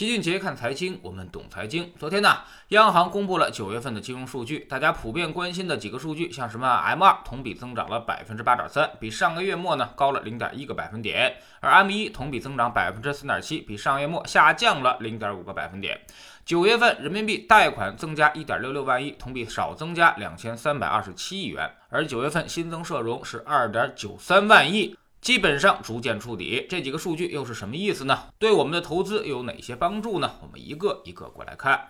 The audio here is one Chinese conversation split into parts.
齐俊杰看财经，我们懂财经。昨天呢，央行公布了九月份的金融数据，大家普遍关心的几个数据，像什么 M 二同比增长了百分之八点三，比上个月末呢高了零点一个百分点；而 M 一同比增长百分之三点七，比上月末下降了零点五个百分点。九月份人民币贷款增加一点六六万亿，同比少增加两千三百二十七亿元；而九月份新增社融是二点九三万亿。基本上逐渐触底，这几个数据又是什么意思呢？对我们的投资又有哪些帮助呢？我们一个一个过来看。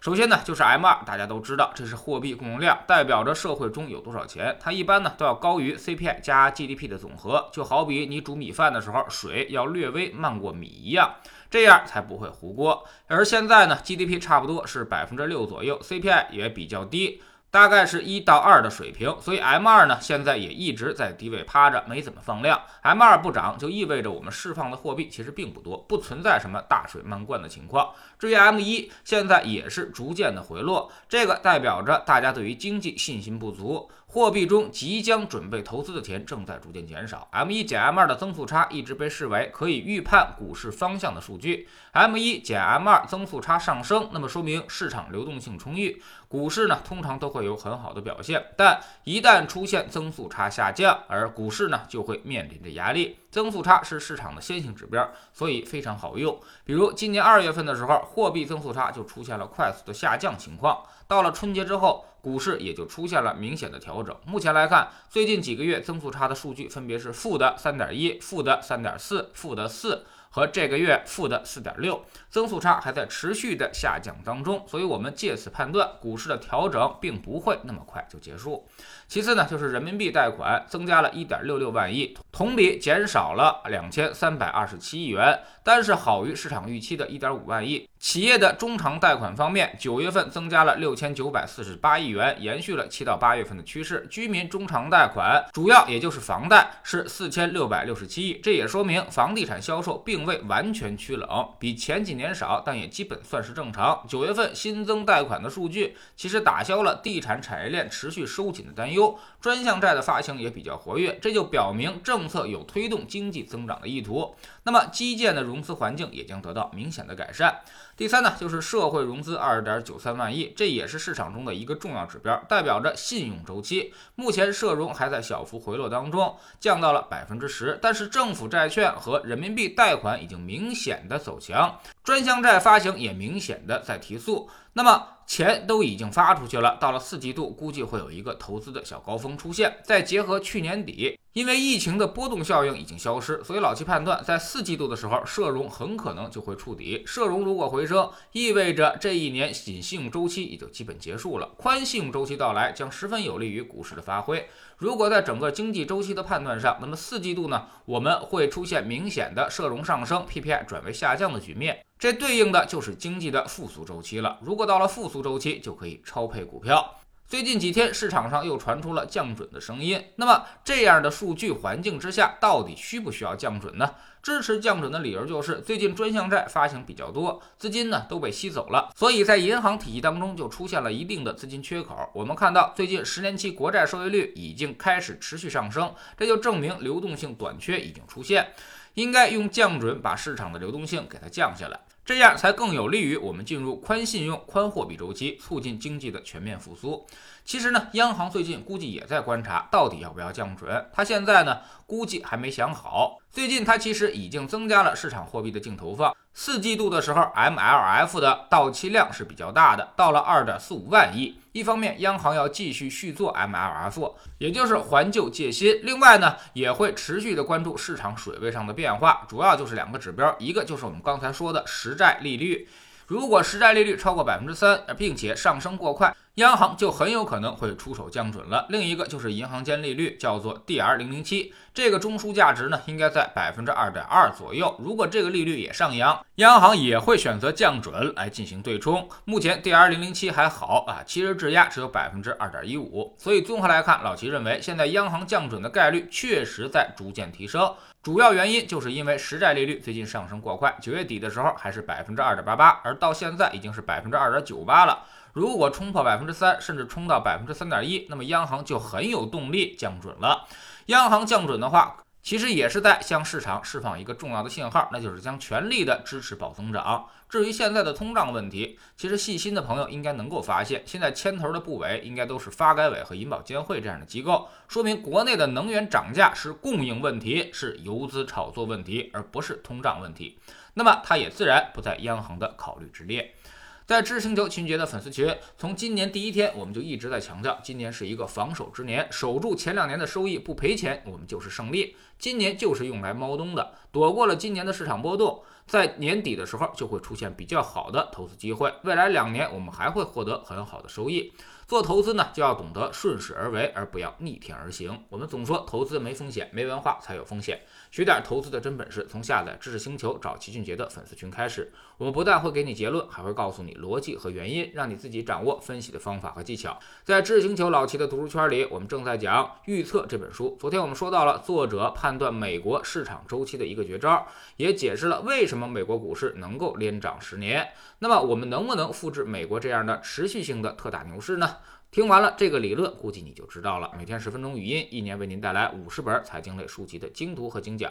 首先呢，就是 M 二，大家都知道，这是货币供应量，代表着社会中有多少钱。它一般呢都要高于 CPI 加 GDP 的总和，就好比你煮米饭的时候，水要略微漫过米一样，这样才不会糊锅。而现在呢，GDP 差不多是百分之六左右，CPI 也比较低。大概是一到二的水平，所以 M 二呢现在也一直在低位趴着，没怎么放量。M 二不涨，就意味着我们释放的货币其实并不多，不存在什么大水漫灌的情况。至于 M 一，现在也是逐渐的回落，这个代表着大家对于经济信心不足。货币中即将准备投资的钱正在逐渐减少。M 一减 M 二的增速差一直被视为可以预判股市方向的数据。M 一减 M 二增速差上升，那么说明市场流动性充裕，股市呢通常都会有很好的表现。但一旦出现增速差下降，而股市呢就会面临着压力。增速差是市场的先行指标，所以非常好用。比如今年二月份的时候，货币增速差就出现了快速的下降情况。到了春节之后，股市也就出现了明显的调整。目前来看，最近几个月增速差的数据分别是负的三点一、负的三点四、负的四。和这个月负的四点六，增速差还在持续的下降当中，所以我们借此判断，股市的调整并不会那么快就结束。其次呢，就是人民币贷款增加了一点六六万亿，同比减少了两千三百二十七亿元，但是好于市场预期的一点五万亿。企业的中长贷款方面，九月份增加了六千九百四十八亿元，延续了七到八月份的趋势。居民中长贷款主要也就是房贷是四千六百六十七亿，这也说明房地产销售并。未完全趋冷，比前几年少，但也基本算是正常。九月份新增贷款的数据，其实打消了地产产业链持续收紧的担忧，专项债的发行也比较活跃，这就表明政策有推动经济增长的意图。那么基建的融资环境也将得到明显的改善。第三呢，就是社会融资二点九三万亿，这也是市场中的一个重要指标，代表着信用周期。目前社融还在小幅回落当中，降到了百分之十，但是政府债券和人民币贷款。已经明显的走强，专项债发行也明显的在提速。那么钱都已经发出去了，到了四季度估计会有一个投资的小高峰出现。再结合去年底，因为疫情的波动效应已经消失，所以老七判断，在四季度的时候，社融很可能就会触底。社融如果回升，意味着这一年紧信用周期也就基本结束了，宽信用周期到来将十分有利于股市的发挥。如果在整个经济周期的判断上，那么四季度呢，我们会出现明显的社融上升，PPI 转为下降的局面。这对应的就是经济的复苏周期了。如果到了复苏周期，就可以超配股票。最近几天市场上又传出了降准的声音，那么这样的数据环境之下，到底需不需要降准呢？支持降准的理由就是最近专项债发行比较多，资金呢都被吸走了，所以在银行体系当中就出现了一定的资金缺口。我们看到最近十年期国债收益率已经开始持续上升，这就证明流动性短缺已经出现，应该用降准把市场的流动性给它降下来。这样才更有利于我们进入宽信用、宽货币周期，促进经济的全面复苏。其实呢，央行最近估计也在观察，到底要不要降准。他现在呢，估计还没想好。最近它其实已经增加了市场货币的净投放。四季度的时候，MLF 的到期量是比较大的，到了二点四五万亿。一方面，央行要继续续做 MLF，也就是还旧借新；另外呢，也会持续的关注市场水位上的变化，主要就是两个指标，一个就是我们刚才说的实债利率。如果实债利率超过百分之三，并且上升过快，央行就很有可能会出手降准了。另一个就是银行间利率，叫做 DR 零零七，这个中枢价值呢应该在百分之二点二左右。如果这个利率也上扬，央行也会选择降准来进行对冲。目前 DR 零零七还好啊，其实质押只有百分之二点一五。所以综合来看，老齐认为现在央行降准的概率确实在逐渐提升。主要原因就是因为实债利率最近上升过快，九月底的时候还是百分之二点八八，而到现在已经是百分之二点九八了。如果冲破百分之三，甚至冲到百分之三点一，那么央行就很有动力降准了。央行降准的话，其实也是在向市场释放一个重要的信号，那就是将全力的支持保增长。至于现在的通胀问题，其实细心的朋友应该能够发现，现在牵头的部委应该都是发改委和银保监会这样的机构，说明国内的能源涨价是供应问题，是游资炒作问题，而不是通胀问题。那么它也自然不在央行的考虑之列。在知识星球群杰的粉丝群，从今年第一天我们就一直在强调，今年是一个防守之年，守住前两年的收益不赔钱，我们就是胜利。今年就是用来猫冬的，躲过了今年的市场波动，在年底的时候就会出现比较好的投资机会。未来两年我们还会获得很好的收益。做投资呢，就要懂得顺势而为，而不要逆天而行。我们总说投资没风险，没文化才有风险。学点投资的真本事，从下载知识星球找齐俊杰的粉丝群开始。我们不但会给你结论，还会告诉你逻辑和原因，让你自己掌握分析的方法和技巧。在知识星球老齐的读书圈里，我们正在讲《预测》这本书。昨天我们说到了作者判判断美国市场周期的一个绝招，也解释了为什么美国股市能够连涨十年。那么我们能不能复制美国这样的持续性的特大牛市呢？听完了这个理论，估计你就知道了。每天十分钟语音，一年为您带来五十本财经类书籍的精读和精讲。